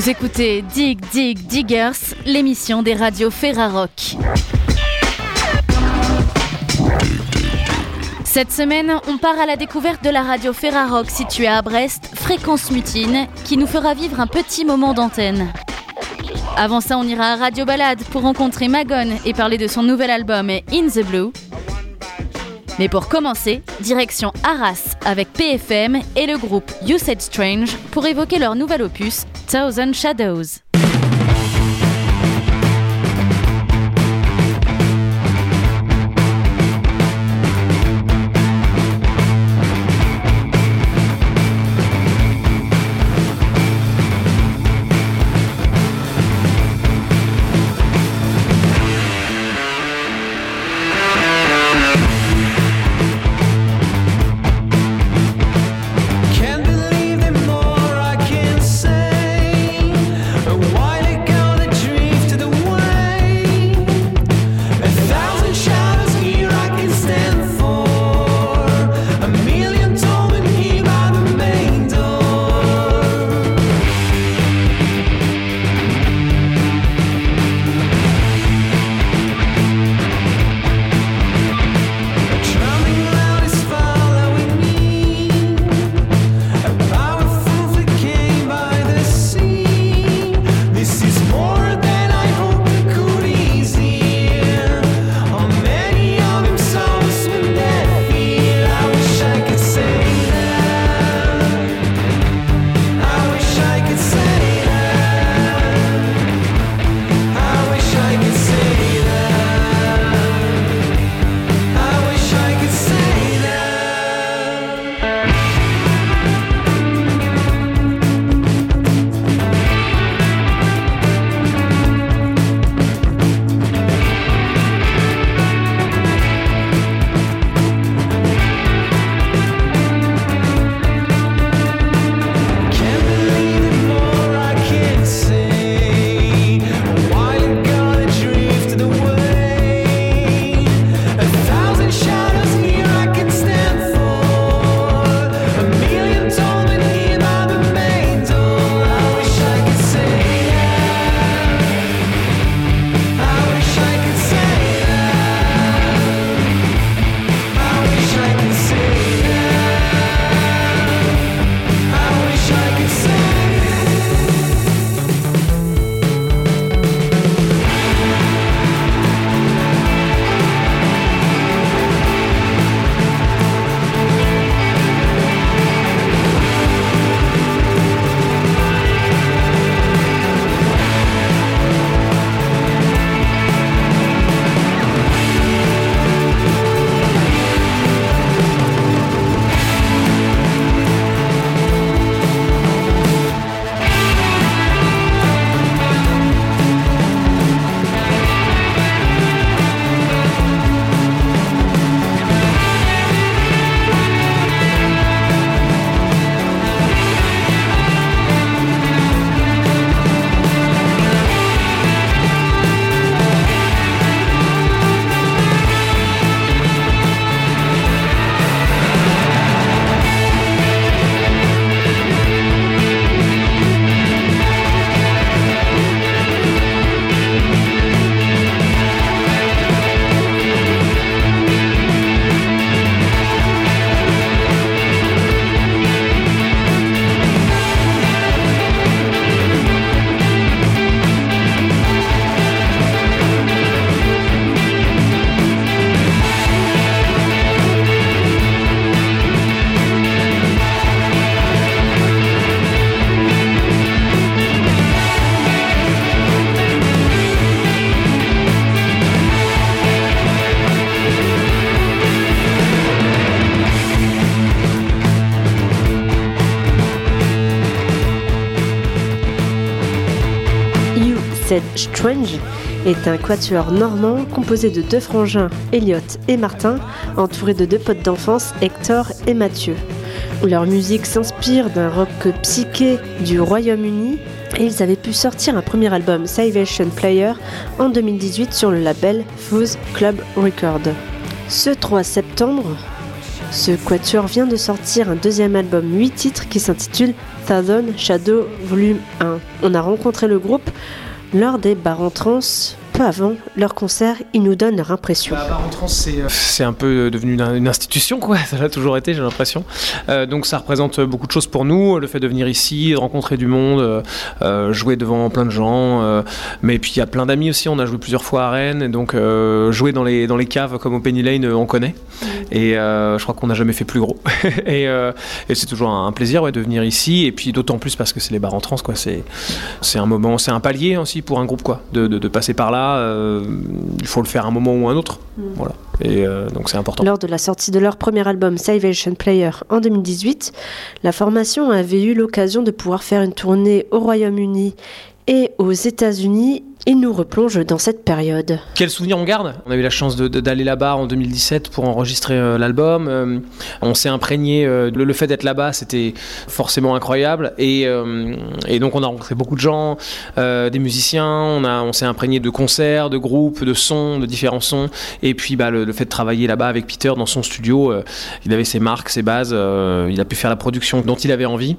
Vous écoutez Dig Dig Diggers, l'émission des radios Ferrarock. Cette semaine, on part à la découverte de la radio Ferrarock située à Brest, Fréquence Mutine, qui nous fera vivre un petit moment d'antenne. Avant ça, on ira à Radio Balade pour rencontrer Magon et parler de son nouvel album In the Blue. Mais pour commencer, direction Arras avec PFM et le groupe You Said Strange pour évoquer leur nouvel opus Thousand Shadows. Est un quatuor normand composé de deux frangins, Elliot et Martin, entourés de deux potes d'enfance, Hector et Mathieu. Leur musique s'inspire d'un rock psyché du Royaume-Uni et ils avaient pu sortir un premier album, Salvation Player, en 2018 sur le label Fuse Club Record. Ce 3 septembre, ce quatuor vient de sortir un deuxième album 8 titres qui s'intitule Thousand Shadow Volume 1. On a rencontré le groupe lors des bars en trans peu avant leur concert, ils nous donnent leur impression. Bah, Bar en trans, c'est, euh, c'est un peu devenu une, une institution, quoi. Ça l'a toujours été, j'ai l'impression. Euh, donc ça représente beaucoup de choses pour nous, le fait de venir ici, de rencontrer du monde, euh, euh jouer devant plein de gens. Mais puis il y a plein d'amis aussi. On a joué plusieurs fois à Rennes, et donc jouer dans les dans les caves comme au Penny Lane, on connaît. Et je crois qu'on n'a jamais fait plus gros. et, et, c'est toujours un, plaisir ouais, de venir ici. Et puis d'autant plus parce que c'est les bars en trans, quoi. C'est c'est un moment, c'est un palier aussi pour un groupe, quoi, de, de, de passer par là euh, il faut le faire à un moment ou un autre. Mm. Voilà. Et euh, donc c'est important. Lors de la sortie de leur premier album Salvation Player en 2018, la formation avait eu l'occasion de pouvoir faire une tournée au Royaume-Uni et aux États-Unis il nous replonge dans cette période. Quel souvenir on garde? On a eu la chance d'aller là-bas en 2017 pour enregistrer euh, l'album. Euh, on s'est imprégné, euh, le, fait d'être là-bas, c'était forcément incroyable. Et, et, donc on a rencontré beaucoup de gens, des musiciens, on, a, on s'est imprégné de concerts, de groupes, de sons, de différents sons. Et puis bah, le fait de travailler là-bas avec Peter dans son studio, il avait ses marques, ses bases, il a pu faire la production dont il avait envie.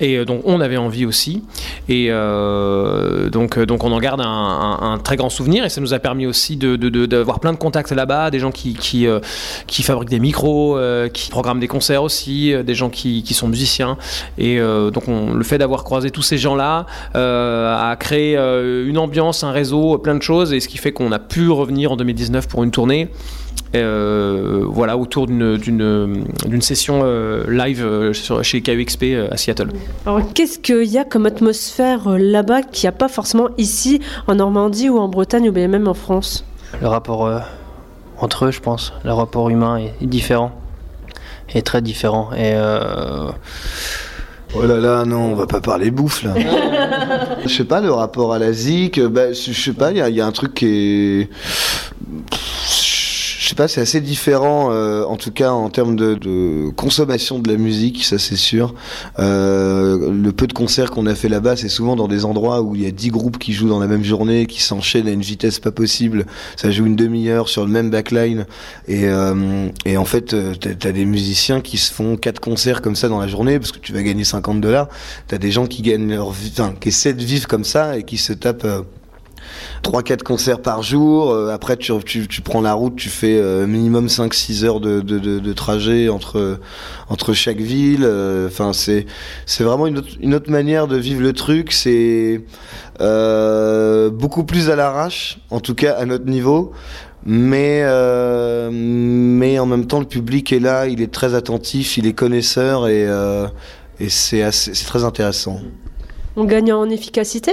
Et donc on avait envie aussi. Et donc, donc on en garde un très grand souvenir et ça nous a permis aussi d'avoir de, de, plein de contacts là-bas, des gens qui, qui, euh, fabriquent des micros, euh, qui programment des concerts aussi, euh, des gens qui, sont musiciens. Et euh, donc on, le fait d'avoir croisé tous ces gens-là euh, a créé une ambiance, un réseau, plein de choses et ce qui fait qu'on a pu revenir en 2019 pour une tournée euh, voilà, autour d'une session euh, live euh, sur, chez KUXP euh, à Seattle. Alors, qu'est-ce qu'il y a comme atmosphère là-bas qu'il n'y a pas forcément ici, en Normandie ou en Bretagne ou bien même en France? Le rapport entre eux, je pense, le rapport humain est, différent, est très différent. Et Oh là là, non, on va pas parler bouffe là. je sais pas, le rapport à la zik, bah, je sais pas, il y, y, a un truc qui est sais pas, c'est assez différent, euh, en tout cas en termes de, consommation de la musique, ça c'est sûr. Euh, le peu de concerts qu'on a fait là-bas, c'est souvent dans des endroits où il y a 10 groupes qui jouent dans la même journée, qui s'enchaînent à une vitesse pas possible. Ça joue une demi-heure sur le même backline. Et, euh, en fait, t'as as des musiciens qui se font quatre concerts comme ça dans la journée, parce que tu vas gagner 50 dollars. T'as des gens qui gagnent leur vie, enfin, qui essaient de vivre comme ça et qui se tapent euh, 3-4 concerts par jour. Euh, après, tu, tu, tu, prends la route, tu fais euh, minimum 5-6 heures de, de, de, de, trajet entre, entre chaque ville. Euh, enfin, c'est, c'est vraiment une autre, une autre manière de vivre le truc. C'est euh, beaucoup plus à l'arrache, en tout cas à notre niveau. Mais, euh, mais en même temps, le public est là, il est très attentif, il est connaisseur et, et c'est, assez, c'est très intéressant. On gagne en efficacité?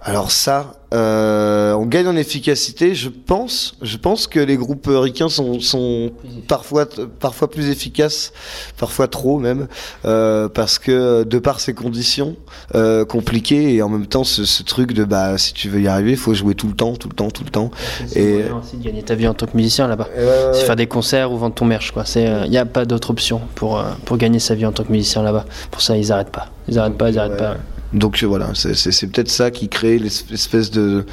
Alors ça, euh, on gagne en efficacité. Je pense, je pense que les groupes ricains sont, sont parfois, parfois plus efficaces, parfois trop même, euh, parce que de par ces conditions euh, compliquées et en même temps ce, ce, truc de bah si tu veux y arriver, il faut jouer tout le temps, tout le temps, tout le temps. C'est et aussi de gagner ta vie en tant que musicien là-bas. C'est faire des concerts ou vendre ton merch quoi. C'est, il n'y a pas d'autre option pour pour gagner sa vie en tant que musicien là-bas. Pour ça, ils arrêtent pas. Ils arrêtent pas, ils arrêtent ouais. pas. Donc voilà, c'est peut-être ça qui crée l'espèce de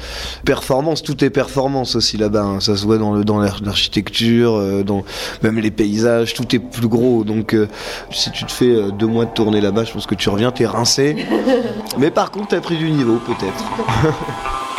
performance. Tout est performance aussi là-bas. Hein. Ça se voit dans l'architecture, euh, dans même les paysages, tout est plus gros. Donc euh, si tu te fais euh, deux mois de tournée là-bas, je pense que tu reviens, t'es rincé. Mais par contre, t'as pris du niveau peut-être.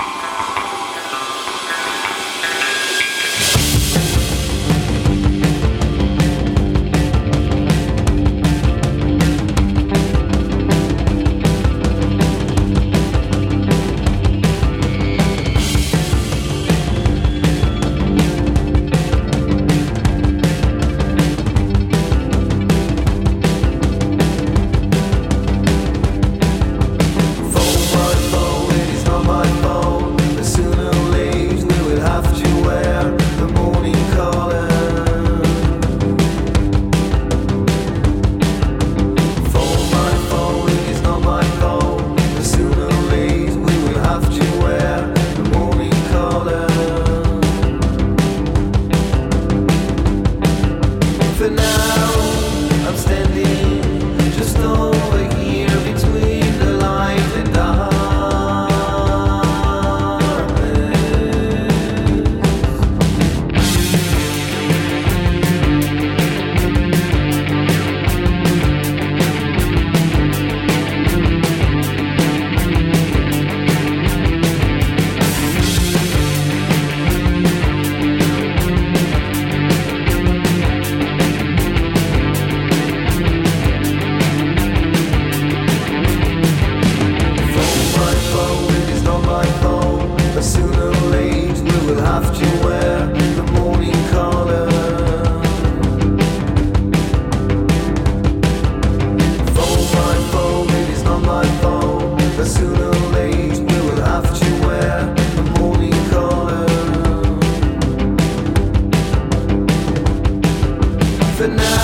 for now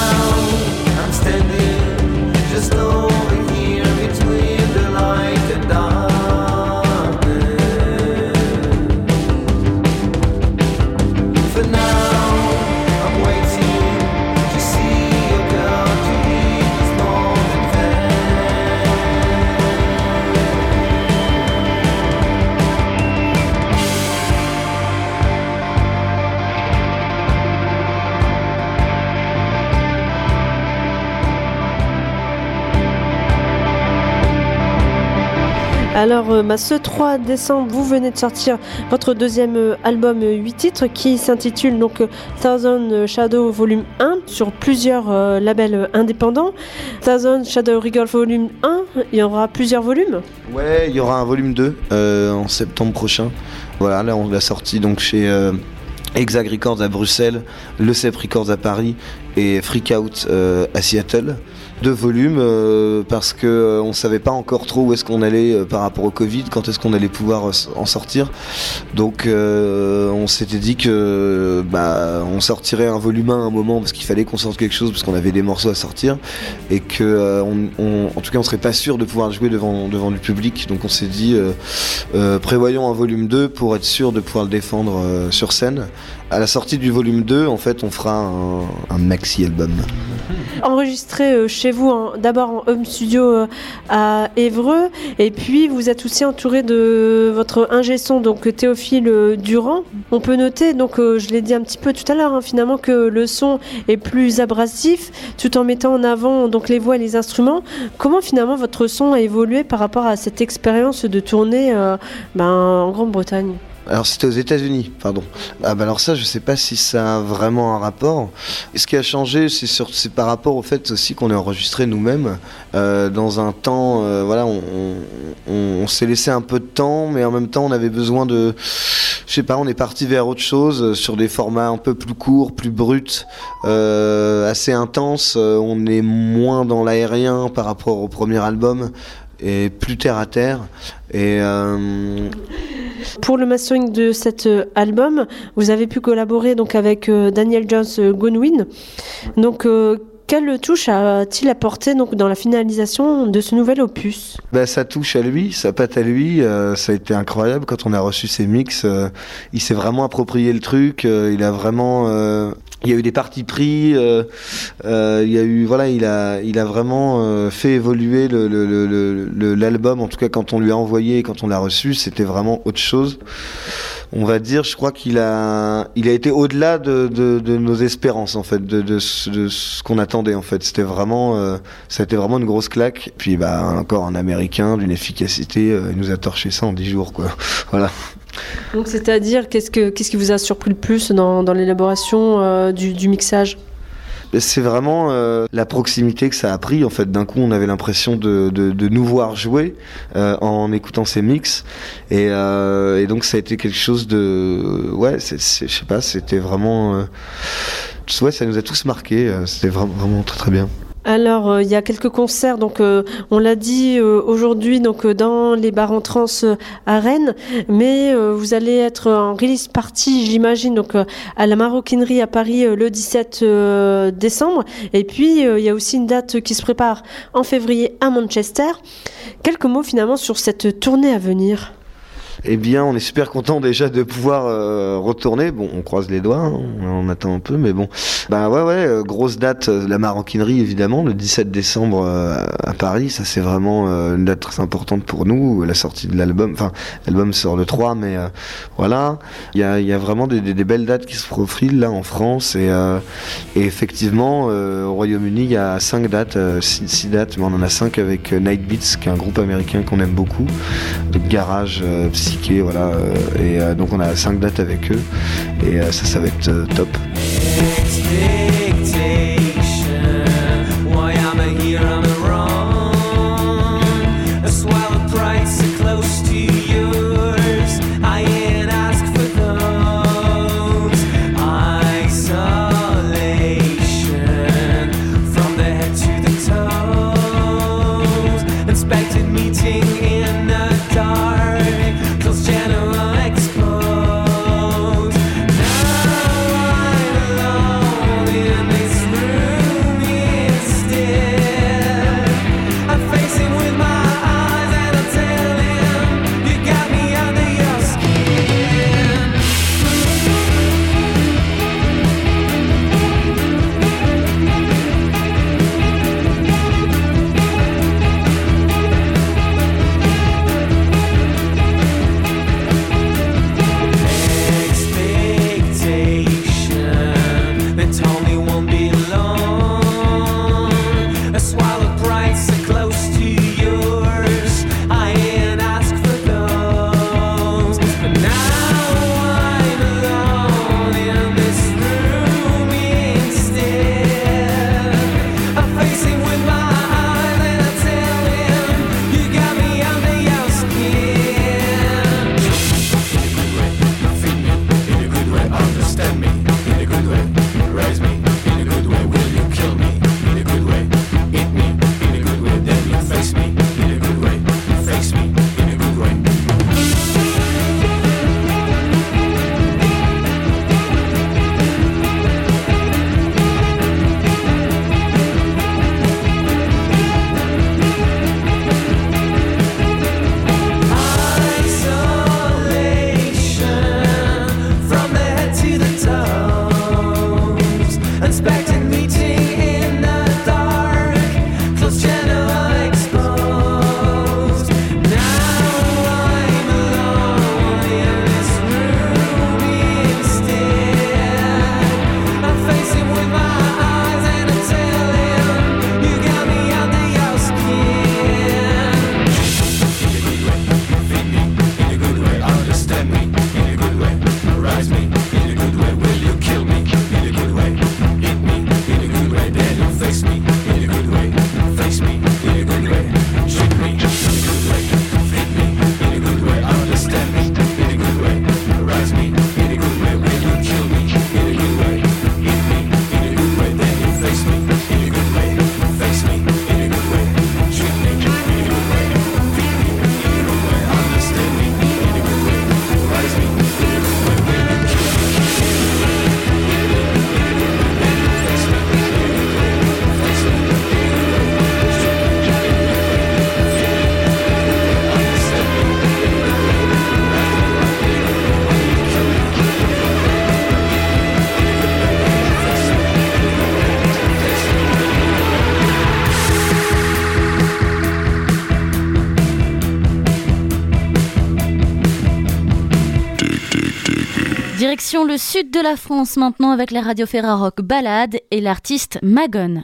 Alors, euh, ce 3 décembre, vous venez de sortir votre deuxième euh, album 8 euh, titres qui s'intitule donc Thousand Shadow Volume 1 sur plusieurs labels indépendants. Thousand Shadow Regal Volume 1, il y aura plusieurs volumes? Ouais, il y aura un volume 2 en septembre prochain. Voilà, là on l'a sorti donc chez Exact Records à Bruxelles, Le Cep Records à Paris et Freak Out à Seattle de volume euh, parce que euh, on savait pas encore trop où est-ce qu'on allait euh, par rapport au Covid, quand est-ce qu'on allait pouvoir en sortir. Donc on s'était dit que bah, on sortirait un volume à un moment parce qu'il fallait qu'on sorte quelque chose parce qu'on avait des morceaux à sortir et que tout cas on serait pas sûr de pouvoir jouer devant devant du public. Donc on s'est dit prévoyons un volume 2 pour être sûr de pouvoir le défendre sur scène. À la sortie du volume 2, en fait, on fera un, un maxi album. Enregistré chez vous d'abord en home studio euh, à Évreux et puis vous êtes aussi entouré de votre ingé son donc Théophile euh, Durand. On peut noter donc euh, je l'ai dit un petit peu tout à l'heure hein, finalement que le son est plus abrasif tout en mettant en avant donc les voix et les instruments. Comment finalement votre son a évolué par rapport à cette expérience de tournée ben, en Grande-Bretagne? Alors c'était aux États-Unis, pardon. Ah bah alors ça, je sais pas si ça a vraiment un rapport. ce qui a changé, c'est par rapport au fait aussi qu'on est enregistré nous-mêmes euh, dans un temps. Euh, voilà, on, s'est laissé un peu de temps, mais en même temps, on avait besoin de. Je sais pas, on est parti vers autre chose euh, sur des formats un peu plus courts, plus bruts, assez intenses. on est moins dans l'aérien par rapport au premier album et plus terre à terre. Et euh, pour le mastering de cet euh, album, vous avez pu collaborer donc avec euh, Daniel Jones Gonwin. Donc quelle touche a-t-il apporté donc dans la finalisation de ce nouvel opus? Bah, Sa touche à lui, sa patte à lui, ça a été incroyable quand on a reçu ses mix. il s'est vraiment approprié le truc. il a vraiment il y a eu des partis pris, euh, euh, il y a eu voilà, il a il a vraiment euh, fait évoluer l'album. en tout cas, quand on lui a envoyé, quand on l'a reçu, c'était vraiment autre chose. On va dire, je crois qu'il a il a été au-delà de, nos espérances en fait, de, ce qu'on attendait en fait. C'était vraiment ça a été vraiment une grosse claque. Puis bah encore un Américain d'une efficacité, il nous a torché ça en dix jours quoi. Voilà. Donc, c'est-à-dire, qu'est-ce, que, qu'est-ce qui vous a surpris le plus dans, l'élaboration euh, du, mixage? C'est vraiment euh, la proximité que ça a pris. En fait, d'un coup, on avait l'impression de, de, de, nous voir jouer euh, en écoutant ces mix, et, et, donc ça a été quelque chose de, ouais, je sais pas, c'était vraiment, ouais, ça nous a tous marqué. C'était vraiment, vraiment très très bien. Alors, euh, il y a quelques concerts, donc euh, on l'a dit euh, aujourd'hui, donc dans les bars en trans à Rennes, mais vous allez être en release party, j'imagine, donc à la Maroquinerie à Paris le 17 décembre. Et puis, il y a aussi une date qui se prépare en février à Manchester. Quelques mots finalement sur cette tournée à venir eh bien, on est super content déjà de pouvoir euh, retourner. Bon, on croise les doigts, hein, on attend un peu, mais bon. Ben ouais, ouais, euh, grosse date, euh, la maroquinerie évidemment, le 17 décembre à Paris. Ça, c'est vraiment une date très importante pour nous. La sortie de l'album, enfin, l'album sort le 3, mais voilà. Il y a, vraiment des, belles dates qui se profilent là en France et, effectivement, au Royaume-Uni, il y a 5 dates, 6 dates, mais on en a 5 avec Night Beats, qui est un groupe américain qu'on aime beaucoup, de garage. Euh, et euh, donc on a cinq dates avec eux, et euh, ça, ça va être top. Le sud de la France maintenant avec la radio Ferrarock Balade et l'artiste Magone.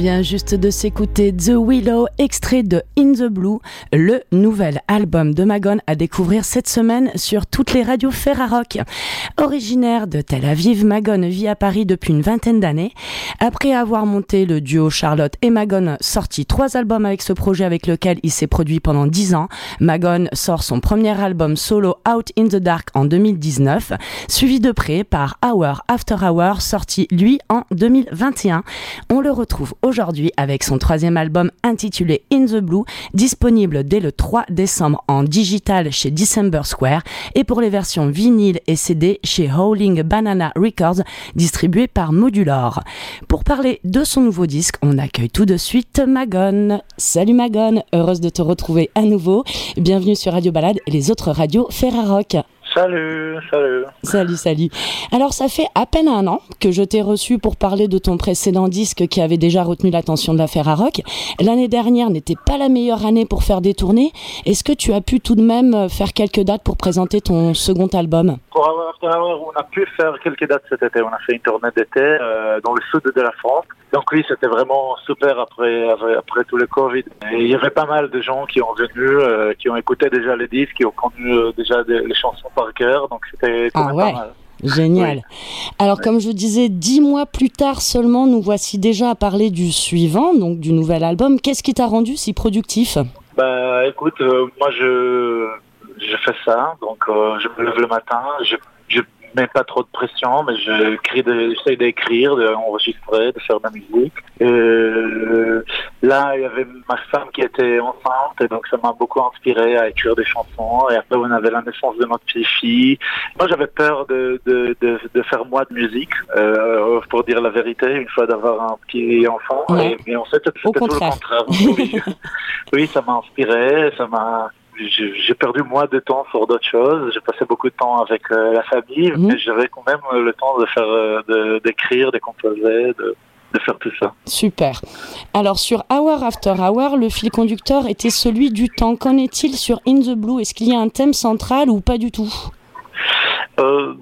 Vient juste de s'écouter The Willow, extrait de In the Blue, le nouvel album de Magone à découvrir cette semaine sur toutes les radios Ferrarock. Originaire de Tel Aviv, Magone vit à Paris depuis une vingtaine d'années. Après avoir monté le duo Charlotte et Magone, sorti trois albums avec ce projet avec lequel il s'est produit pendant dix ans, Magone sort son premier album solo Out in the Dark en 2019, suivi de près par Hour After Hour, sorti lui en 2021. On le retrouve aujourd'hui avec son troisième album intitulé In the Blue, disponible dès le 3 décembre en digital chez December Square et pour les versions vinyle et CD chez Howling Banana Records, distribué par Modular. Pour parler de son nouveau disque, on accueille tout de suite Magone. Salut Magone, heureuse de te retrouver à nouveau. Bienvenue sur Radio Balade et les autres radios Ferrarock. Salut, salut. Salut, salut. Alors, ça fait à peine un an que je t'ai reçu pour parler de ton précédent disque qui avait déjà retenu l'attention de l'affaire à rock. L'année dernière n'était pas la meilleure année pour faire des tournées. Est-ce que tu as pu tout de même faire quelques dates pour présenter ton second album? Pour avoir, on a pu faire quelques dates cet été. On a fait une tournée d'été euh, dans le sud de la France. Donc oui, c'était vraiment super après, après, tout le Covid. Et il y avait pas mal de gens qui ont venu, euh, qui ont écouté déjà les disques, qui ont connu euh, déjà les chansons par cœur. Donc c'était ah ouais. pas mal. Génial. Alors, comme je disais, dix mois plus tard seulement, nous voici déjà à parler du suivant, donc du nouvel album. Qu'est-ce qui t'a rendu si productif? Bah, écoute, euh, moi, je, je fais ça. Donc, je me lève le matin, je, je mets pas trop de pression, mais j'essaie d'écrire, d'enregistrer, de faire de la musique. Euh, là, il y avait ma femme qui était enceinte et donc ça m'a beaucoup inspiré à écrire des chansons. Et après, on avait la naissance de notre petite fille. Moi, j'avais peur de, de, de, faire moi de musique, euh, pour dire la vérité, une fois d'avoir un petit enfant. mais en fait, c'était tout le contraire. Oui, ça m'a inspiré, ça m'a j'ai perdu moins de temps sur d'autres choses. J'ai passé beaucoup de temps avec euh, la famille, mhm. mais j'avais quand même le temps de faire, d'écrire, de, composer, de, de faire tout ça. Super. Alors sur Hour After Hour, le fil conducteur était celui du temps. Qu'en est-il sur In the Blue? Est-ce qu'il y a un thème central ou pas du tout? Euh,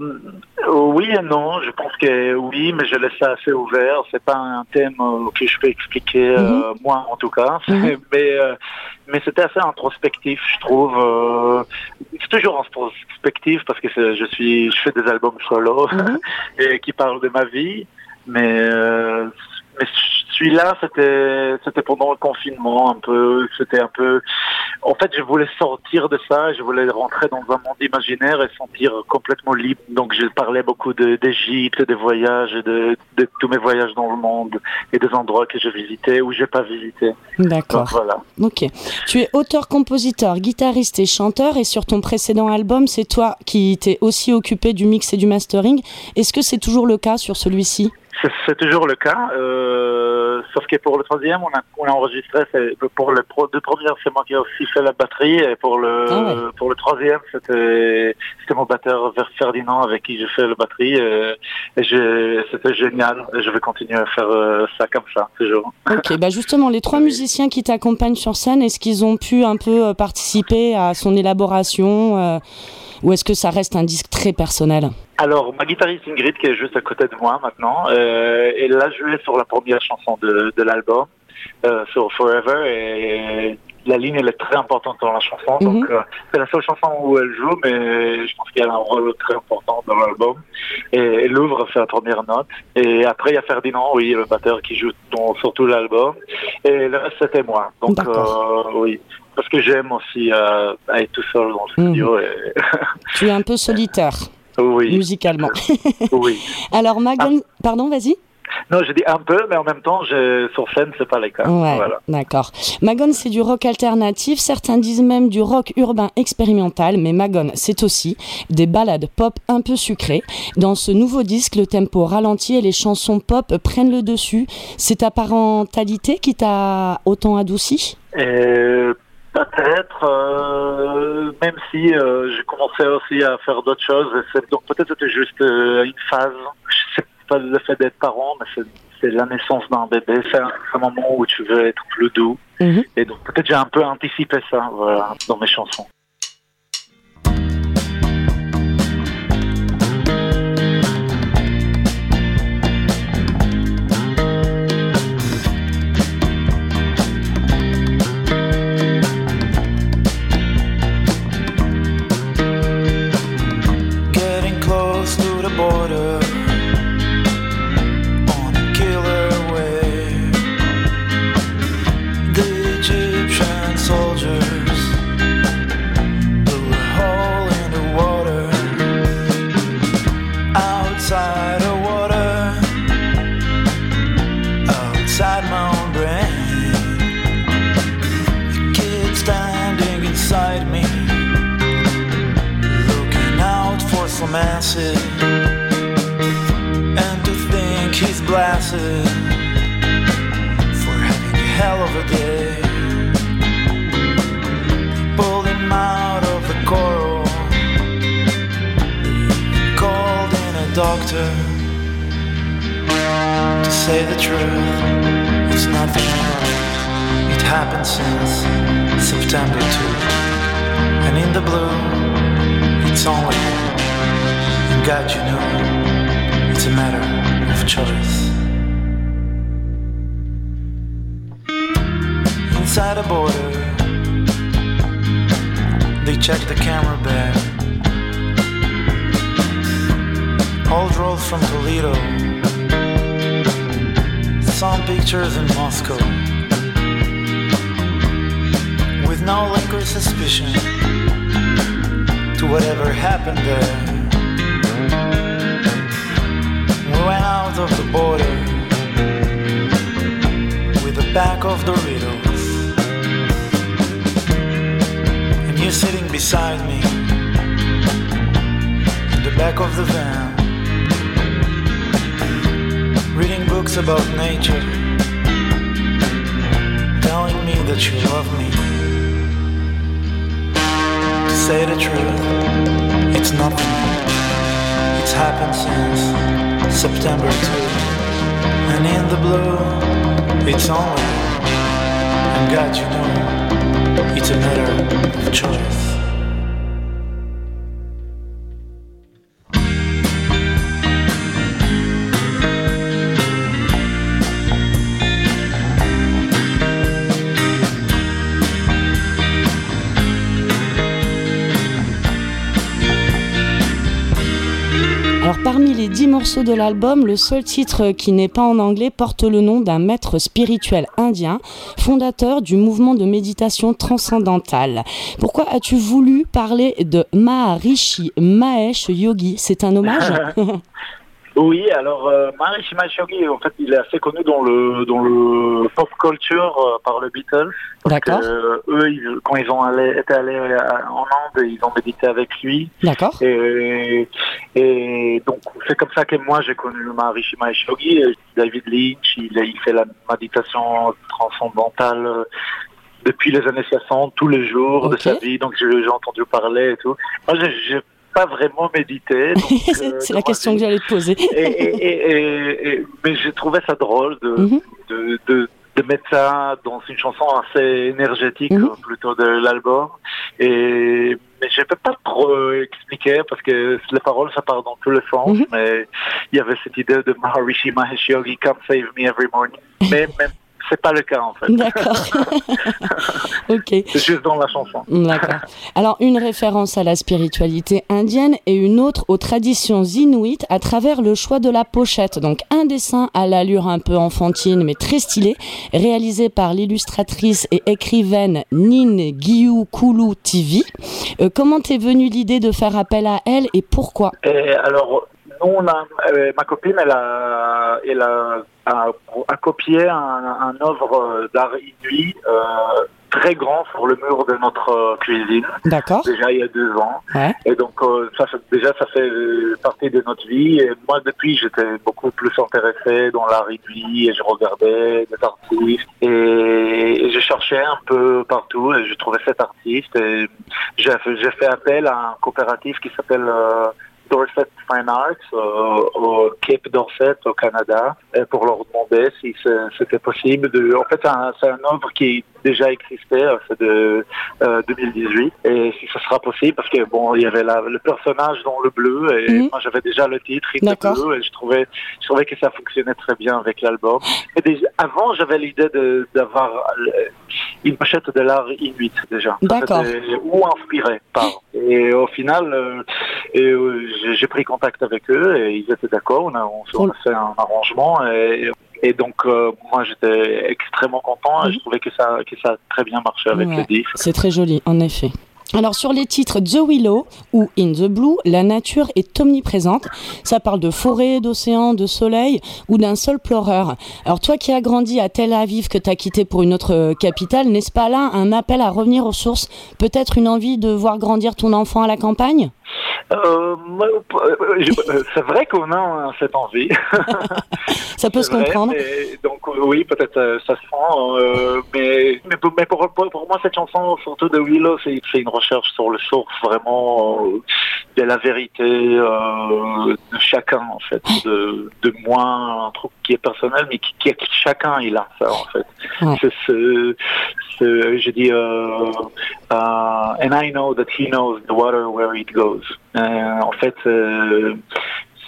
oui et non, je pense que oui, mais je laisse ça assez ouvert. C'est pas un thème euh, que je peux expliquer euh, mhm. moi en tout cas, mhm. mais mais c'était assez introspectif, je trouve. c'est toujours introspectif parce que je suis, je fais des albums solo mhm. et qui parlent de ma vie, mais mais celui-là, c'était, c'était pendant le confinement, un peu, c'était un peu, en fait, je voulais sortir de ça, je voulais rentrer dans un monde imaginaire et sentir complètement libre. Donc, je parlais beaucoup d'Égypte, des voyages, de, de tous mes voyages dans le monde et des endroits que j'ai visités ou j'ai pas visités. D'accord. Voilà. Ok. Tu es auteur, compositeur, guitariste et chanteur et sur ton précédent album, c'est toi qui t'es aussi occupé du mix et du mastering. Est-ce que c'est toujours le cas sur celui-ci? C'est toujours le cas, euh, sauf que pour le troisième, on a, on a enregistré, pour le pro, deux premières, c'est moi qui ai aussi fait la batterie, et pour le, ah pour le troisième, c'était mon batteur Ferdinand avec qui j'ai fait la batterie, et, c'était génial, et je vais continuer à faire euh, ça comme ça, toujours. Ok, bah justement, les trois musiciens qui t'accompagnent sur scène, est-ce qu'ils ont pu un peu euh, participer à son élaboration ou est-ce que ça reste un disque très personnel alors, ma guitariste Ingrid, qui est juste à côté de moi maintenant, euh, elle a joué sur la première chanson de, de l'album, euh, sur Forever, et la ligne elle est très importante dans la chanson. Donc, mhm. euh, c'est la seule chanson où elle joue, mais je pense qu'elle a un rôle très important dans l'album. Et elle ouvre, la première note. Et après, il y a Ferdinand, oui, le batteur qui joue sur tout l'album. Et le reste, c'était moi. Donc, euh, oui parce que j'aime aussi euh, être tout seul dans le studio. Mhm. tu es un peu solitaire. Oui. Musicalement. oui. Alors, Magan, ah. pardon, vas-y. Non, je dis un peu, mais en même temps, je, sur scène, c'est pas le cas. Ouais, d'accord. Magon, c'est du rock alternatif. Certains disent même du rock urbain expérimental, mais Magon, c'est aussi des ballades pop un peu sucrées. Dans ce nouveau disque, le tempo ralentit et les chansons pop prennent le dessus. C'est ta parentalité qui t'a autant adouci? Euh, Peut-être, euh, même si euh, j'ai commencé aussi à faire d'autres choses. Donc peut-être c'était juste euh, une phase. Je sais pas le fait d'être parent, mais c'est la naissance d'un bébé. C'est un, moment où tu veux être plus doux. Mhm. Et donc peut-être j'ai un peu anticipé ça voilà, dans mes chansons. doctor to say the truth. It's not nothing. It happened since September 2. And in the blue, it's only And God, you know, it's a matter of choice. Inside a border, they check the camera bag. Old drove from Toledo. Some pictures in Moscow. With no lingering suspicion to whatever happened there. We went out of the border with the back of Doritos. And you're sitting beside me in the back of the van reading books about nature, telling me that you love me. To say the truth, it's nothing. It's happened since September 2. And in the blue, it's only, and God, you know, it's a matter of choice. Morceaux de l'album, le seul titre qui n'est pas en anglais porte le nom d'un maître spirituel indien, fondateur du mouvement de méditation transcendantale. Pourquoi as-tu voulu parler de Maharishi Mahesh Yogi? C'est un hommage? Oui, alors euh, Maharishi Mahesh Yogi, en fait, il est assez connu dans le dans le pop culture euh, par le Beatles. D'accord. euh, eux, ils- quand ils ont allé, été allés euh, en Inde, ils ont médité avec lui. D'accord. Et, et donc, c'est comme ça que moi, j'ai connu Yogi. Et David Lynch, il, il fait la méditation transcendantale depuis les années 60, tous les jours de sa vie. Donc, j'ai entendu parler et tout. Moi, j'ai pas vraiment médité. euh, C'est la question que j'allais te poser. Et, mais j'ai trouvé ça drôle de, Mhm. de, de, de mettre ça dans une chanson assez énergétique Mhm. euh, plutôt de l'album. Et mais je peux pas trop expliquer parce que les paroles ça part dans tous les sens. Mhm. Mais il y avait cette idée de Maharishi Mahesh Yogi come save me every morning. Mais, mais c'est pas le cas en fait. D'accord. ok. C'est juste dans la chanson. D'accord. Alors, une référence à la spiritualité indienne et une autre aux traditions inuites à travers le choix de la pochette. Donc, un dessin à l'allure un peu enfantine mais très stylé, réalisé par l'illustratrice et écrivaine Nin Gyukulu TV. Euh, comment t'es venue l'idée de faire appel à elle et pourquoi? Et alors, nous, on a, euh, ma copine, elle a, elle a, a, a copié un, un œuvre d'art inuit euh, très grand sur le mur de notre cuisine, D'accord. déjà il y a deux ans. Ouais. Et donc, euh, ça, fait- déjà, ça fait partie de notre vie. Et moi, depuis, j'étais beaucoup plus intéressé dans l'art inuit et je regardais des artistes. Et, et je cherchais un peu partout et je trouvais cet artiste. Et j'ai fait, j'ai fait appel à un coopératif qui s'appelle euh, Dorset Fine Arts euh, au Cape Dorset au Canada et pour leur demander si c'était possible de. En fait, c'est un œuvre qui déjà existait, euh, c'est de euh, 2018 et si ce sera possible parce que bon, il y avait la- le personnage dans le bleu et Mhm. moi j'avais déjà le titre the D'accord. Blue et je trouvais je trouvais que ça fonctionnait très bien avec l'album. Et déjà, avant, j'avais l'idée de- d'avoir euh, une pochette de l'art inuit déjà. D'accord. Ou inspiré par. Et au final, euh, et, euh, j'ai- pris contact avec eux et ils étaient d'accord. On a, on a fait un arrangement et, et donc euh, moi j'étais extrêmement content et je trouvais que ça que ça a très bien marché avec Ouais. le disque. C'est très joli, en effet. Alors sur les titres The Willow ou In the Blue, la nature est omniprésente. Ça parle de forêt, d'océan, de soleil ou d'un sol pleureur. Alors toi qui as grandi à Tel Aviv, que tu as quitté pour une autre euh, capitale, n'est-ce pas là un appel à revenir aux sources Peut-être une envie de voir grandir ton enfant à la campagne? Euh, euh, je- euh, c'est vrai qu'on a euh, cette envie. Ça peut se vrai, comprendre. donc euh, oui, peut-être euh, ça se sent, euh, mais, mais, pour, mais pour, pour- pour moi cette chanson, surtout de Willow, c'est une recherche sur le source vraiment euh, de la vérité euh, de chacun en fait, de, de moi un truc qui est personnel, mais qui, qui chacun il a ça en fait. Ouais. C'est ce, ce- je dis, euh, uh, and I know that he knows the water where it goes. Euh, en fait.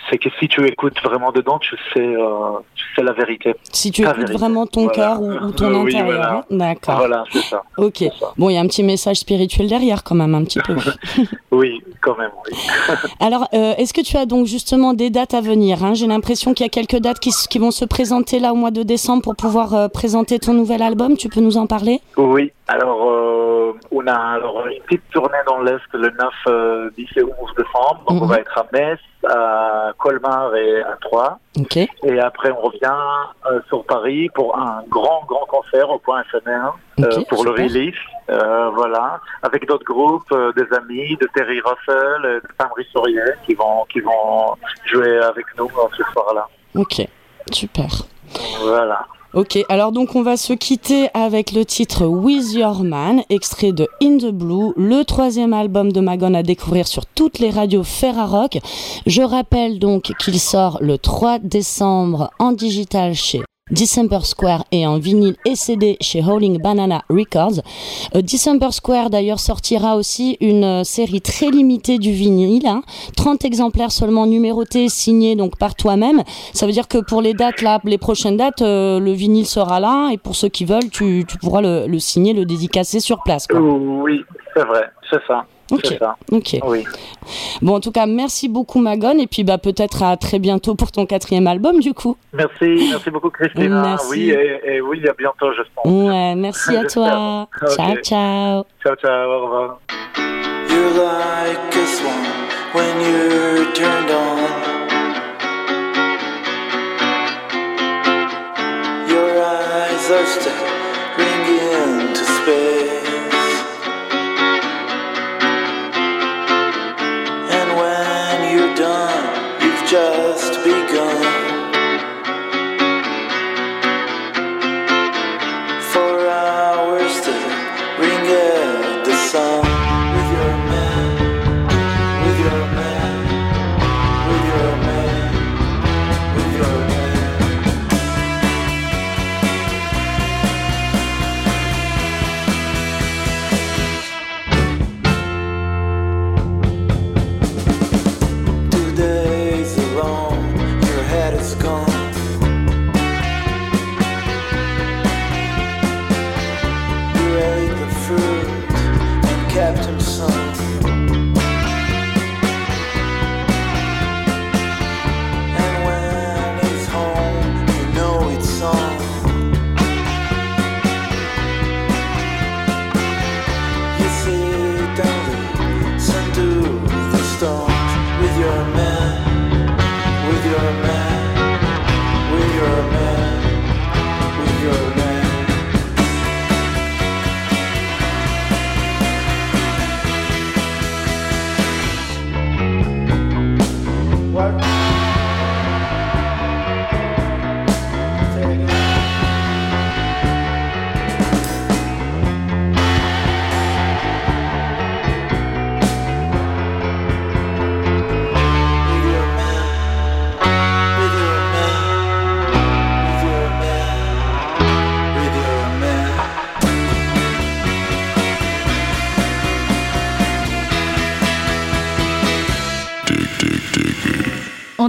C'est que si tu écoutes vraiment dedans, tu sais, euh, tu sais la vérité. Si tu écoutes vérité. vraiment ton Voilà. cœur ou, ou ton Euh, oui, intérieur. voilà. D'accord. Voilà, c'est ça. Ok. ça. Bon, il y a un petit message spirituel derrière quand même, un petit peu. Oui, quand même, oui. Alors, euh, est-ce que tu as donc justement des dates à venir hein? J'ai l'impression qu'il y a quelques dates qui, vont se présenter là au mois de décembre pour pouvoir euh, présenter ton nouvel album. Tu peux nous en parler? Oui, alors On a alors une petite tournée dans l'Est le 9, 10 et 11 décembre. Donc on Mhm. va être à Metz, à Colmar et à Troyes. Ok. Et après, on revient euh, sur Paris pour un grand, grand concert au point FNR euh, Ok, pour le super. Euh, voilà, avec d'autres groupes, euh, des amis, de Terry Russell, euh, de Pam Rissourier qui vont, qui vont jouer avec nous euh, ce soir-là. Ok. Super. Voilà. Ok, alors donc on va se quitter avec le titre With Your Man, extrait de In the Blue, le troisième album de Magon à découvrir sur toutes les radios Ferrarock. Je rappelle donc qu'il sort le 3 décembre en digital chez December Square et en vinyle et CD chez Howling Banana Records. Euh, December Square d'ailleurs sortira aussi une euh, série très limitée du vinyle, hein, 30 exemplaires seulement numérotés, signés donc par toi-même. Ça veut dire que pour les dates là, les prochaines dates, euh, le vinyle sera là et pour ceux qui veulent, tu, tu pourras le, le signer, le dédicacer sur place. Quoi. Oui, c'est vrai, c'est ça. Ok. C'est ça. Ok. Oui. Bon, en tout cas, merci beaucoup Magon et puis bah peut-être à très bientôt pour ton quatrième album du coup. Merci, merci beaucoup Christina. Merci. Oui, et, et oui, à bientôt, je pense. Ouais, merci à toi. Ciao, ciao. Ciao, ciao, au revoir. You're like a swan when you're turned on. Your eyes are staring into space.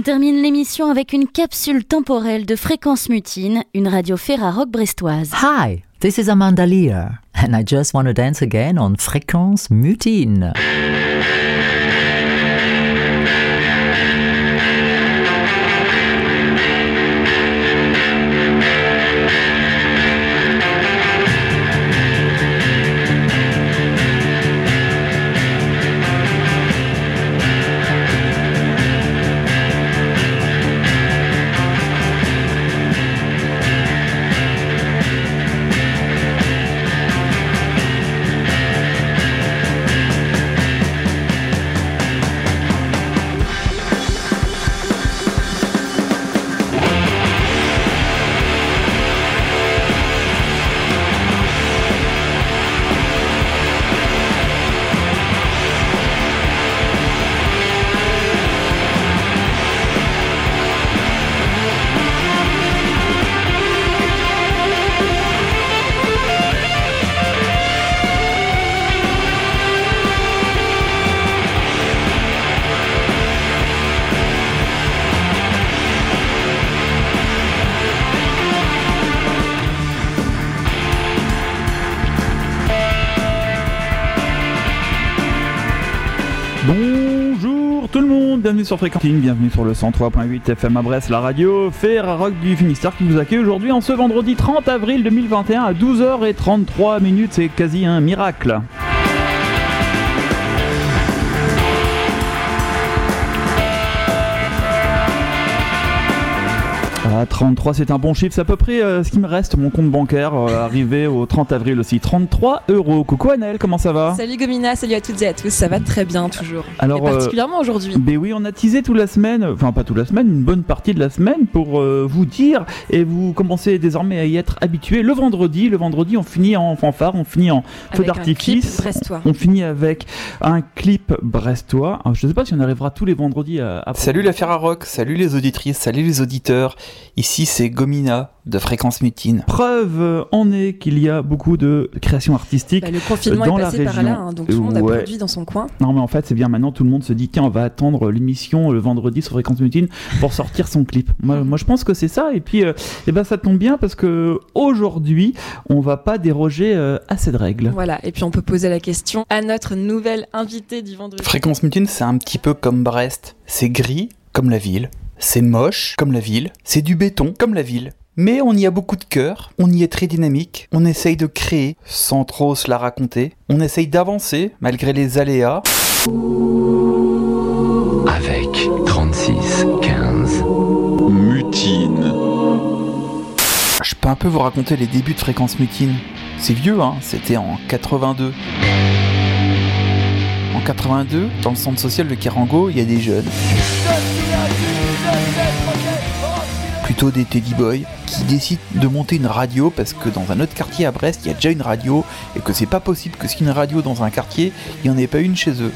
On termine l'émission avec une capsule temporelle de Fréquence Mutine, une radio Ferrarock brestoise. Hi, this is Amanda Lear, and I just want to dance again on Fréquence Mutine. Bienvenue sur Fréquentine, bienvenue sur le 103.8 FM à Brest, la radio Ferrarock du Finistère qui vous accueille aujourd'hui en ce vendredi 30 avril 2021 à 12h33 minutes, c'est quasi un miracle. Ah, 33, c'est un bon chiffre. C'est à peu près euh, ce qui me reste, mon compte bancaire, euh, arrivé au 30 avril aussi. 33 euros. Coucou Annelle, comment ça va? Salut Gomina, salut à toutes et à tous. Ça va très bien, toujours. Alors, et euh, particulièrement aujourd'hui. Ben oui, on a teasé toute la semaine, enfin pas toute la semaine, une bonne partie de la semaine pour euh, vous dire, et vous commencez désormais à y être habitué. Le vendredi, le vendredi, on finit en fanfare, on finit en feu Avec un d'artifice. clip brestois. On finit avec un clip brestois. Alors, je sais pas si on arrivera tous les vendredis à. à- Salut la Ferrarock, salut les auditrices, salut les auditeurs. Ici c'est Gomina de Fréquence Mutine. Preuve en est qu'il y a beaucoup de créations artistiques Bah, le confinement dans est la passé par région. là, hein, donc tout le monde a produit dans son coin. Non mais en fait c'est bien maintenant tout le monde se dit tiens on va attendre l'émission le vendredi sur Fréquence Mutine pour sortir son clip. Moi, moi je pense que c'est ça et puis euh, eh ben ça tombe bien parce que aujourd'hui on va pas déroger euh, à cette règle. Voilà, et puis on peut poser la question à notre nouvelle invitée du vendredi. Fréquence Mutine c'est un petit peu comme Brest. C'est gris comme la ville, c'est moche comme la ville, c'est du béton comme la ville. Mais on y a beaucoup de cœur, on y est très dynamique, on essaye de créer sans trop se la raconter, on essaye d'avancer malgré les aléas. Avec 36, 15. Mutine. Je peux un peu vous raconter les débuts de Fréquence Mutine. C'est vieux, hein, c'était en 82. En 82, dans le centre social de Carango, il y a des jeunes. Des teddy boys qui décident de monter une radio parce que dans un autre quartier à Brest, il y a déjà une radio et que c'est pas possible que a une radio dans un quartier, il n'y en ait pas une chez eux.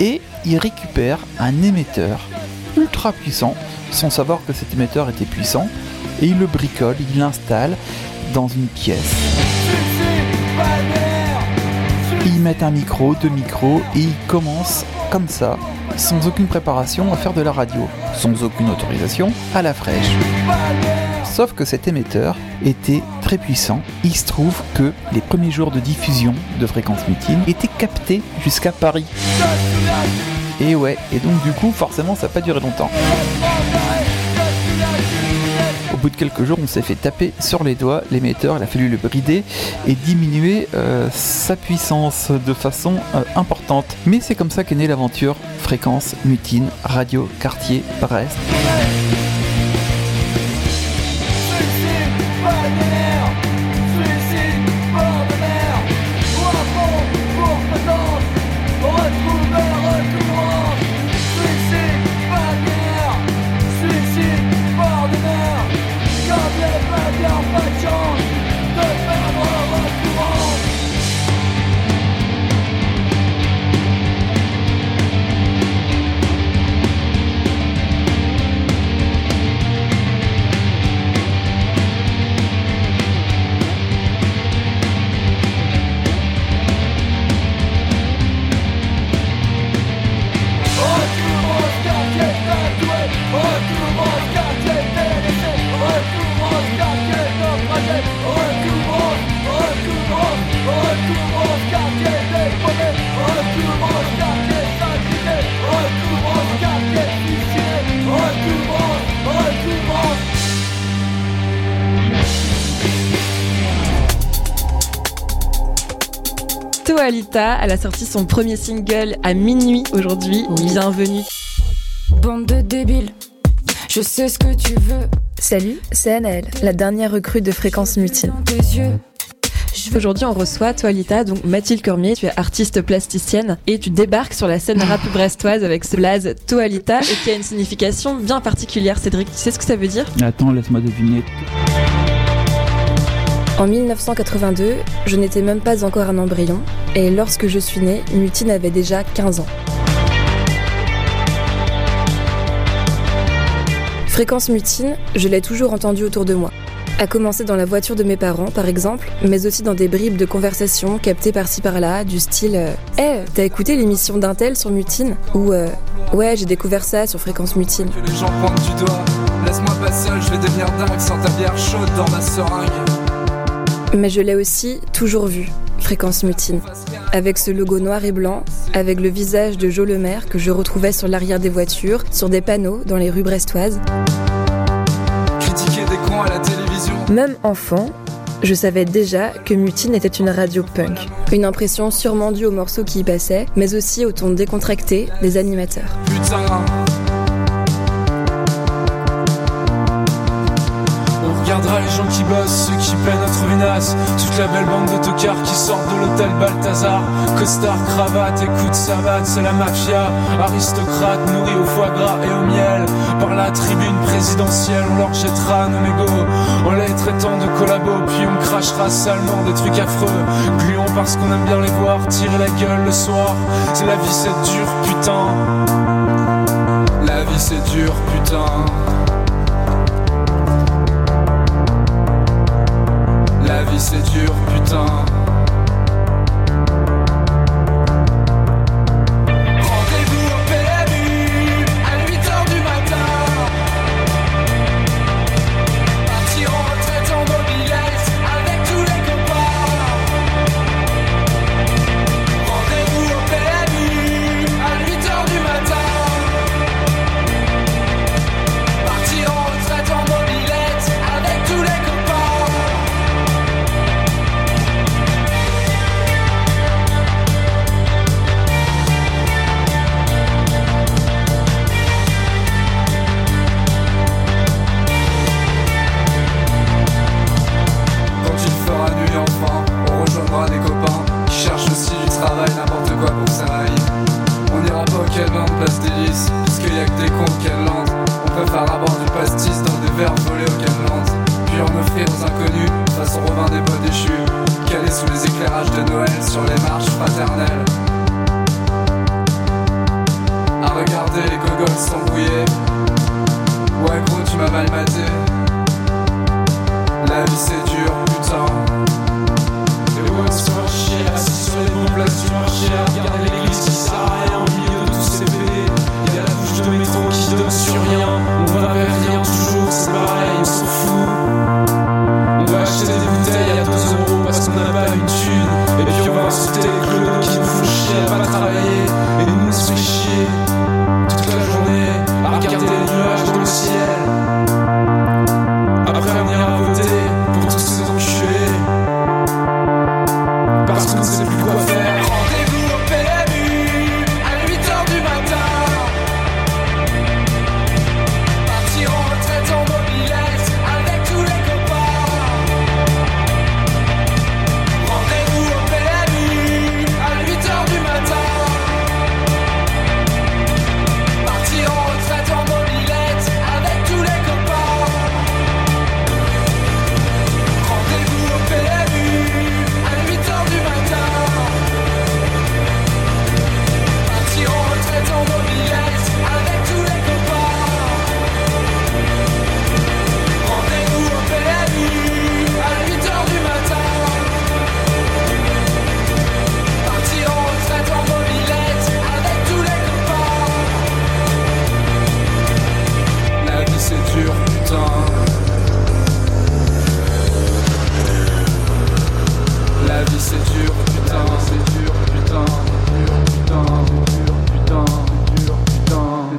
Et ils récupèrent un émetteur ultra puissant sans savoir que cet émetteur était puissant et ils le bricolent, ils l'installent dans une pièce. Ils mettent un micro, deux micros et ils commencent comme ça, sans aucune préparation, à faire de la radio, sans aucune autorisation, à la fraîche. Sauf que cet émetteur était très puissant. Il se trouve que les premiers jours de diffusion de Fréquence Mutine étaient captés jusqu'à Paris. Et ouais, et donc du coup, forcément, ça n'a pas duré longtemps. Bout de quelques jours, on s'est fait taper sur les doigts. L'émetteur, il a fallu le brider et diminuer euh, sa puissance de façon euh, importante. Mais c'est comme ça qu'est née l'aventure Fréquence, Mutine, Radio, Quartier, Brest. Elle a sorti son premier single à minuit aujourd'hui. Bienvenue. Bande de débiles, je sais ce que tu veux. Salut, c'est Anaëlle, la dernière recrue de Fréquence Mutine. Aujourd'hui, on reçoit Toalita, donc Mathilde Cormier. Tu es artiste plasticienne et tu débarques sur la scène rap brestoise avec ce blaze Toalita et qui a une signification bien particulière. Cédric, tu sais ce que ça veut dire? Attends, laisse-moi deviner. En 1982, je n'étais même pas encore un embryon, et lorsque je suis née, Mutine avait déjà 15 ans. Fréquence Mutine, je l'ai toujours entendu autour de moi. À commencer dans la voiture de mes parents, par exemple, mais aussi dans des bribes de conversation captées par-ci par-là, du style euh, Eh, t'as écouté l'émission d'Intel sur Mutine? Ou euh, Ouais, j'ai découvert ça sur Fréquence Mutine. Que les gens du doigt. Laisse-moi je vais devenir dingue sans ta bière chaude dans ma seringue. Mais je l'ai aussi toujours vu, Fréquence Mutine. Avec ce logo noir et blanc, avec le visage de Jo Le Maire que je retrouvais sur l'arrière des voitures, sur des panneaux dans les rues brestoises. Critiquer des cons à la télévision. Même enfant, je savais déjà que Mutine était une radio punk. Une impression sûrement due aux morceaux qui y passaient, mais aussi au ton décontracté des animateurs. Putain. Les gens qui bossent, ceux qui peinent à trouver naze. Toute la belle bande de tocards qui sortent de l'hôtel Balthazar. Costard, cravate, écoute, savate, c'est la mafia. Aristocrate, nourri au foie gras et au miel. Par la tribune présidentielle, on leur jettera nos mégots. En les traitant de collabos, puis on crachera salement des trucs affreux. Gluons parce qu'on aime bien les voir tirer la gueule le soir. C'est la vie, c'est dur, putain. La vie, c'est dur, putain. Dur,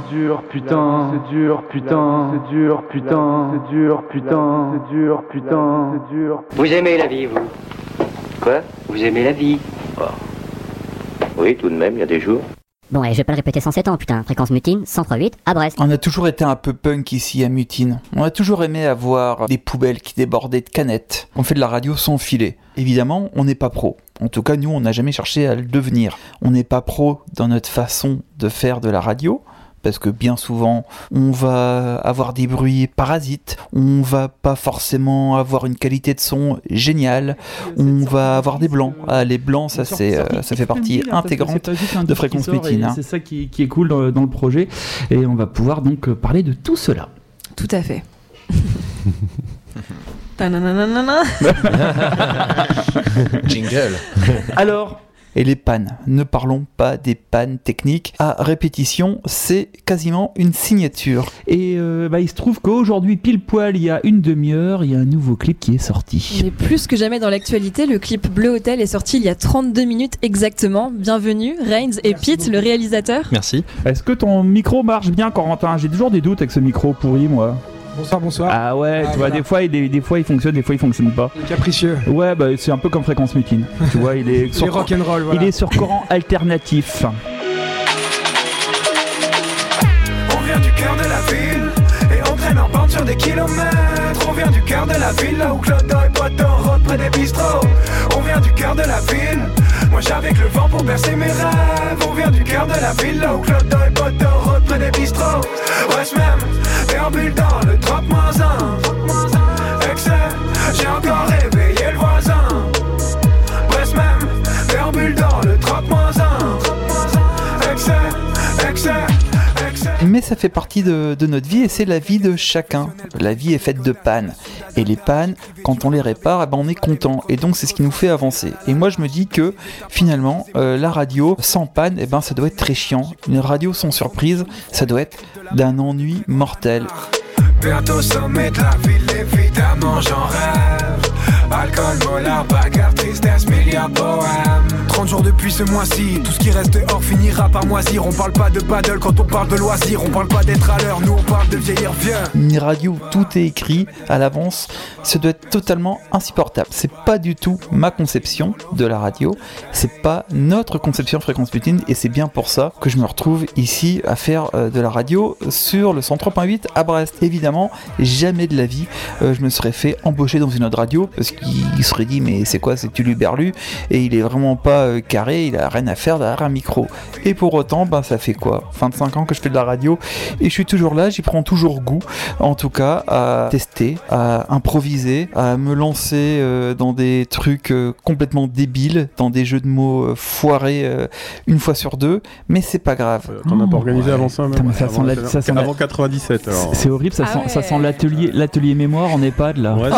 c'est dur, putain, c'est dur, putain, c'est dur, putain, c'est dur, putain, c'est dur, putain, c'est dur. Vous aimez la vie, vous? Quoi? Vous aimez la vie Oui, tout de même, il y a des jours. Bon, et je vais pas le répéter 107 ans, putain. Fréquence mutine, 103.8 à Brest. On a toujours été un peu punk ici à Mutine. On a toujours aimé avoir des poubelles qui débordaient de canettes. On fait de la radio sans filet. Évidemment, on n'est pas pro. En tout cas, nous, on n'a jamais cherché à le devenir. On n'est pas pro dans notre façon de faire de la radio. Parce que bien souvent, on va avoir des bruits parasites, on va pas forcément avoir une qualité de son géniale, on va avoir des blancs. Ah, les blancs, ça, c'est, euh, ça fait partie intégrante de Fréquence Mutine. hein. C'est ça qui, qui est cool dans, dans le projet. Et on va pouvoir donc euh, parler de tout cela. Tout à fait. Jingle. Alors, et les pannes. Ne parlons pas des pannes techniques. À répétition, c'est quasiment une signature. Et euh, bah, il se trouve qu'aujourd'hui, pile poil, il y a une demi-heure, il y a un nouveau clip qui est sorti. Est plus que jamais dans l'actualité. Le clip Bleu Hotel est sorti il y a 32 minutes exactement. Bienvenue, Reigns et Pete, le réalisateur. Merci. Est-ce que ton micro marche bien, Corentin? J'ai toujours des doutes avec ce micro pourri, moi. Bonsoir, bonsoir. Ah ouais, tu vois, des fois, il des fois il fonctionne, des fois il fonctionne pas. Il est capricieux. Ouais, bah c'est un peu comme Fréquence Mutine. tu vois, il est sur, rock'n'roll, voilà. il est sur courant alternatif. On vient du cœur de la ville et on traîne en bande sur des kilomètres. On vient du cœur de la ville, là où Clodo et Poitou rôdent près des bistrots. On vient du cœur de la ville. Moi avec le vent pour bercer mes rêves. On vient du cœur de la ville au Claude d'oeil, pas de route près des bistrots Ouais, même, bulle dans le 30 moins 1 ça fait partie de, notre vie et c'est la vie de chacun. La vie est faite de pannes. Et les pannes, quand on les répare, eh ben on est content. Et donc c'est ce qui nous fait avancer. Et moi je me dis que finalement, euh, la radio sans panne, eh ben, ça doit être très chiant. Une radio sans surprise, ça doit être d'un ennui mortel. Alcool, molar, bagarre, tristesse, milliard poèmes. 30 jours depuis ce mois-ci, tout ce qui reste dehors finira par moisir. On parle pas de paddle quand on parle de loisirs, on parle pas d'être à l'heure, nous on parle de vieillir vieux. Une radio où tout est écrit à l'avance, ça doit être totalement insupportable. C'est pas du tout ma conception de la radio, c'est pas notre conception fréquence mutine et c'est bien pour ça que je me retrouve ici à faire euh, de la radio sur le 103.8 à Brest. Évidemment, jamais de la vie euh, je me serais fait embaucher dans une autre radio parce qu'il serait dit mais c'est quoi c'est Tuluberlu et il est vraiment pas euh, carré, il a rien à faire derrière un micro. Et pour autant, ben ça fait quoi? 25 ans que je fais de la radio et je suis toujours là, j'y prends toujours goût en tout cas à tester, à improviser, à me lancer euh, dans des trucs euh, complètement débiles, dans des jeux de mots euh, foirés euh, une fois sur deux, mais c'est pas grave. T'en as pas organisé avant ça, même Putain, ça avant, sent la- ça sent la- avant 97 alors. C'est horrible, ça, Ah sent, ça ouais. sent l'atelier, l'atelier mémoire en EHPAD là. Ouais,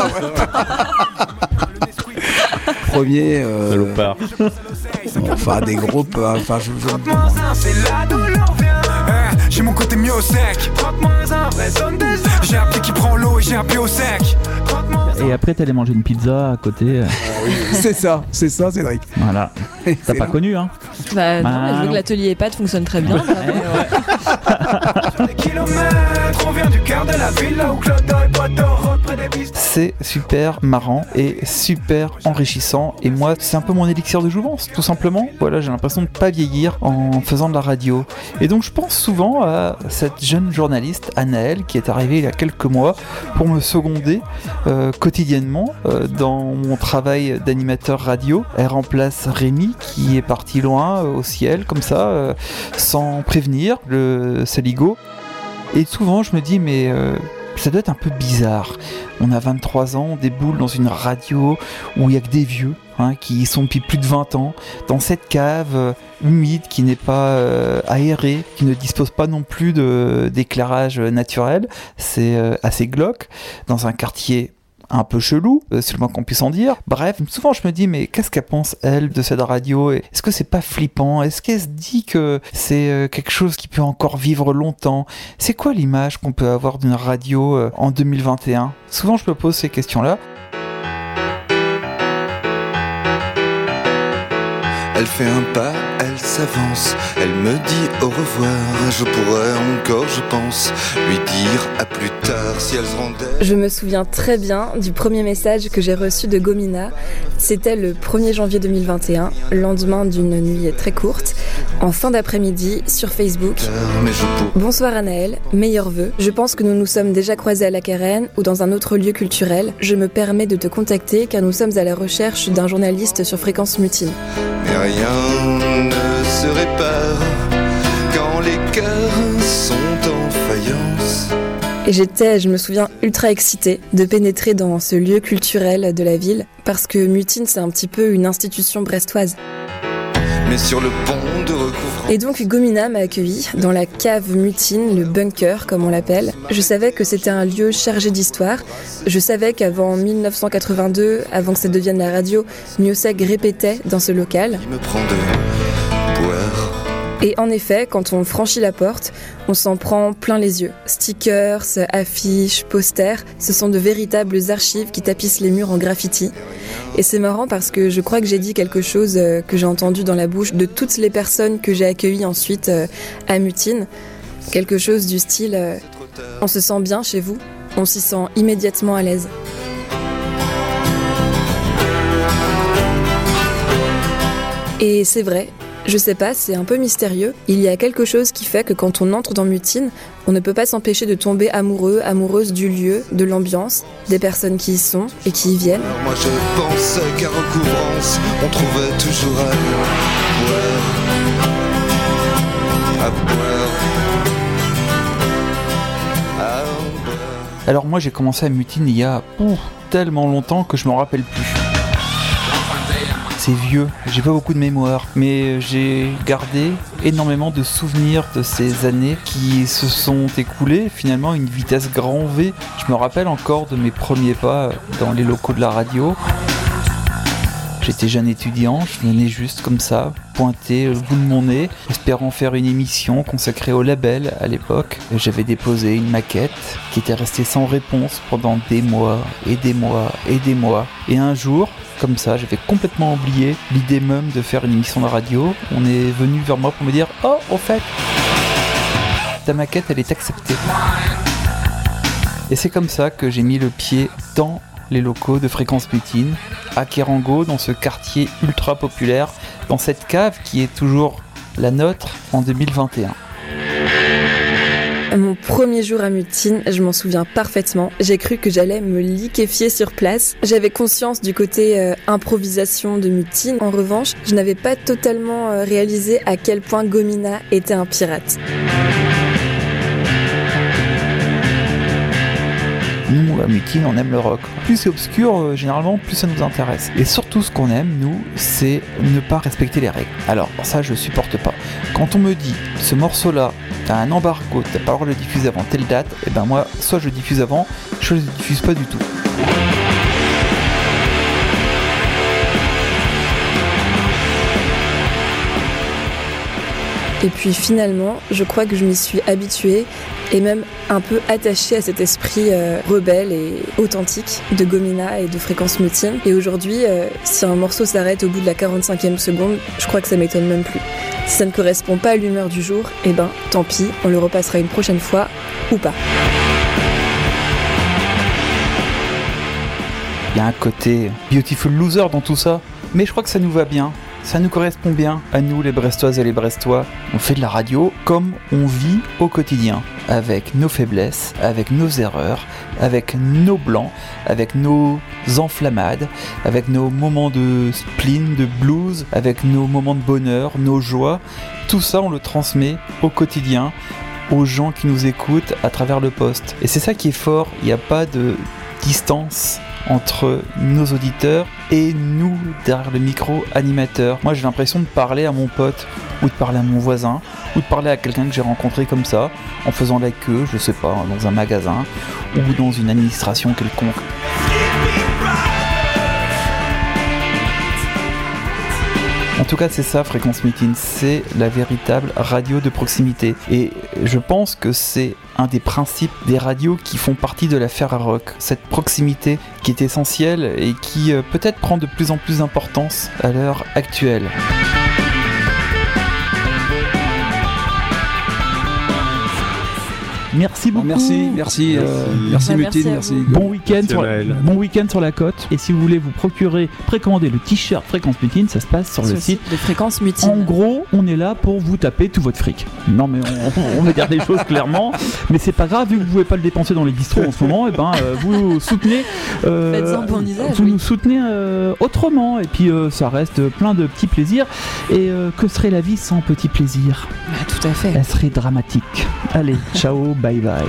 Premier. euh, Salopard. enfin, des groupes. euh, Enfin, je, c'est là vient. Eh, J'ai mon côté mieux au sec. J'ai un pied qui prend l'eau et j'ai un pied au sec. Et après, t'allais manger une pizza à côté. c'est ça, c'est ça, Cédric. Voilà. T'as pas connu, hein Bah, non, Bah, mais je non. que l'atelier EHPAD fonctionne très bien. des kilomètres. On C'est super marrant et super enrichissant. Et moi, c'est un peu mon élixir de jouvence, tout simplement. Voilà, j'ai l'impression de pas vieillir en faisant de la radio. Et donc, je pense souvent à cette jeune journaliste, Anaëlle, qui est arrivée il y a quelques mois pour me seconder euh, quotidiennement euh, dans mon travail d'animateur radio. Elle remplace Rémi, qui est parti loin euh, au ciel, comme ça, sans prévenir, le saligo. Et souvent, je me dis, mais euh, ça doit être un peu bizarre. On a 23 ans, on déboule dans une radio où il y a que des vieux hein, qui y sont depuis plus de 20 ans, dans cette cave euh, humide qui n'est pas euh, aérée, qui ne dispose pas non plus d'éclairage naturel. C'est assez glauque, dans un quartier un peu chelou, euh, c'est le moins qu'on puisse en dire. Bref, souvent je me dis, mais qu'est-ce qu'elle pense, elle, de cette radio? Est-ce que c'est pas flippant? Est-ce qu'elle se dit que c'est euh, quelque chose qui peut encore vivre longtemps? C'est quoi l'image qu'on peut avoir d'une radio euh, en 2021 Souvent je me pose ces questions-là. Elle fait un pas, elle s'avance, elle me dit au revoir. Je pourrais encore, je pense, lui dire à plus tard si elle se rendait. Je me souviens très bien du premier message que j'ai reçu de Gomina. C'était le 1er janvier 2021, lendemain d'une nuit très courte, en fin d'après-midi sur Facebook. Mais je pour... Bonsoir Anaël, meilleurs vœux. Je pense que nous nous sommes déjà croisés à la Carène ou dans un autre lieu culturel. Je me permets de te contacter car nous sommes à la recherche d'un journaliste sur Fréquence Mutine. Mais rien ne se répare quand les cœurs sont en faïence. Et j'étais, je me souviens, ultra excitée de pénétrer dans ce lieu culturel de la ville parce que Mutine c'est un petit peu une institution brestoise. Mais sur le pont de recouvrement. Et donc Gomina m'a accueilli dans la cave mutine, le bunker comme on l'appelle. Je savais que c'était un lieu chargé d'histoire. Je savais qu'avant 1982, avant que ça devienne la radio, Miosek répétait dans ce local. Il me prend de. Et en effet, quand on franchit la porte, on s'en prend plein les yeux. Stickers, affiches, posters, ce sont de véritables archives qui tapissent les murs en graffiti. Et c'est marrant parce que je crois que j'ai dit quelque chose euh, que j'ai entendu dans la bouche de toutes les personnes que j'ai accueillies ensuite euh, à Mutine. Quelque chose du style euh, On se sent bien chez vous, on s'y sent immédiatement à l'aise. Et c'est vrai, Je sais pas, c'est un peu mystérieux. Il y a quelque chose qui fait que quand on entre dans Mutine, on ne peut pas s'empêcher de tomber amoureux, amoureuse du lieu, de l'ambiance, des personnes qui y sont et qui y viennent. Moi je pensais qu'à recouvrance, on trouvait toujours à boire. À boire. À boire. Alors moi j'ai commencé à mutine il y a oh, tellement longtemps que je m'en rappelle plus. C'est vieux, j'ai pas beaucoup de mémoire, mais j'ai gardé énormément de souvenirs de ces années qui se sont écoulées finalement à une vitesse grand V. Je me rappelle encore de mes premiers pas dans les locaux de la radio. J'étais jeune étudiant, je venais juste comme ça, pointer le bout de mon nez, espérant faire une émission consacrée au label à l'époque. J'avais déposé une maquette qui était restée sans réponse pendant des mois et des mois et des mois. Et un jour, comme ça, j'avais complètement oublié l'idée même de faire une émission de radio. On est venu vers moi pour me dire Oh, au fait, ta maquette, elle est acceptée. Et c'est comme ça que j'ai mis le pied dans les locaux de Fréquence Mutine, à Kerango, dans ce quartier ultra populaire, dans cette cave qui est toujours la nôtre en 2021. Mon premier jour à Mutine, je m'en souviens parfaitement. J'ai cru que j'allais me liquéfier sur place. J'avais conscience du côté euh, improvisation de Mutine. En revanche, je n'avais pas totalement euh, réalisé à quel point Gomina était un pirate. Mutine, on aime le rock. Plus c'est obscur, euh, généralement, plus ça nous intéresse. Et surtout, ce qu'on aime, nous, c'est ne pas respecter les règles. Alors, ça, je supporte pas. Quand on me dit, ce morceau-là, t'as un embargo, t'as pas le droit de le diffuser avant telle date, et ben moi, soit je le diffuse avant, soit je le diffuse pas du tout. Et puis finalement, je crois que je m'y suis habituée et même un peu attachée à cet esprit euh, rebelle et authentique de Gomina et de Fréquence Mutine. Et aujourd'hui, euh, si un morceau s'arrête au bout de la 45e seconde, je crois que ça m'étonne même plus. Si ça ne correspond pas à l'humeur du jour, eh ben tant pis, on le repassera une prochaine fois ou pas. Il y a un côté beautiful loser dans tout ça, mais je crois que ça nous va bien. Ça nous correspond bien à nous, les Brestoises et les Brestois. On fait de la radio comme on vit au quotidien, avec nos faiblesses, avec nos erreurs, avec nos blancs, avec nos enflammades, avec nos moments de spleen, de blues, avec nos moments de bonheur, nos joies. Tout ça, on le transmet au quotidien aux gens qui nous écoutent à travers le poste. Et c'est ça qui est fort, il n'y a pas de distance entre nos auditeurs et nous derrière le micro animateur. Moi j'ai l'impression de parler à mon pote ou de parler à mon voisin ou de parler à quelqu'un que j'ai rencontré comme ça en faisant la queue, je sais pas, dans un magasin ou dans une administration quelconque. En tout cas, c'est ça, Fréquence Meeting, c'est la véritable radio de proximité. Et je pense que c'est un des principes des radios qui font partie de la Ferrarock. Cette proximité qui est essentielle et qui euh, peut-être prend de plus en plus d'importance à l'heure actuelle. Merci beaucoup. Merci, merci, euh, merci, Bah, Mutine, merci merci. Bon week-end sur, Anaël. bon week-end sur la côte. Et si vous voulez vous procurer, précommander le t-shirt Fréquence Mutine, ça se passe sur le site. de fréquence mutine. En gros, on est là pour vous taper tout votre fric. Non, mais on, on va dire des choses clairement. Mais c'est pas grave, vu que vous pouvez pas le dépenser dans les bistrots en ce moment, et ben euh, vous soutenez. euh, Faites-en bon usage, vous oui. nous soutenez euh, autrement. Et puis euh, ça reste plein de petits plaisirs. Et euh, que serait la vie sans petits plaisirs Bah, tout à fait. Elle serait dramatique. Allez, ciao, bye bye.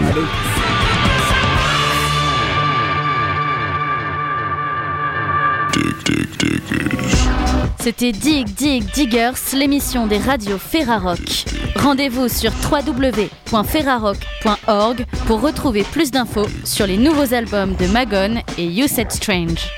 C'était Dig Dig Diggers, l'émission des radios Ferrarock. Rendez-vous sur www.ferrarock.org pour retrouver plus d'infos sur les nouveaux albums de Magon et You Said Strange.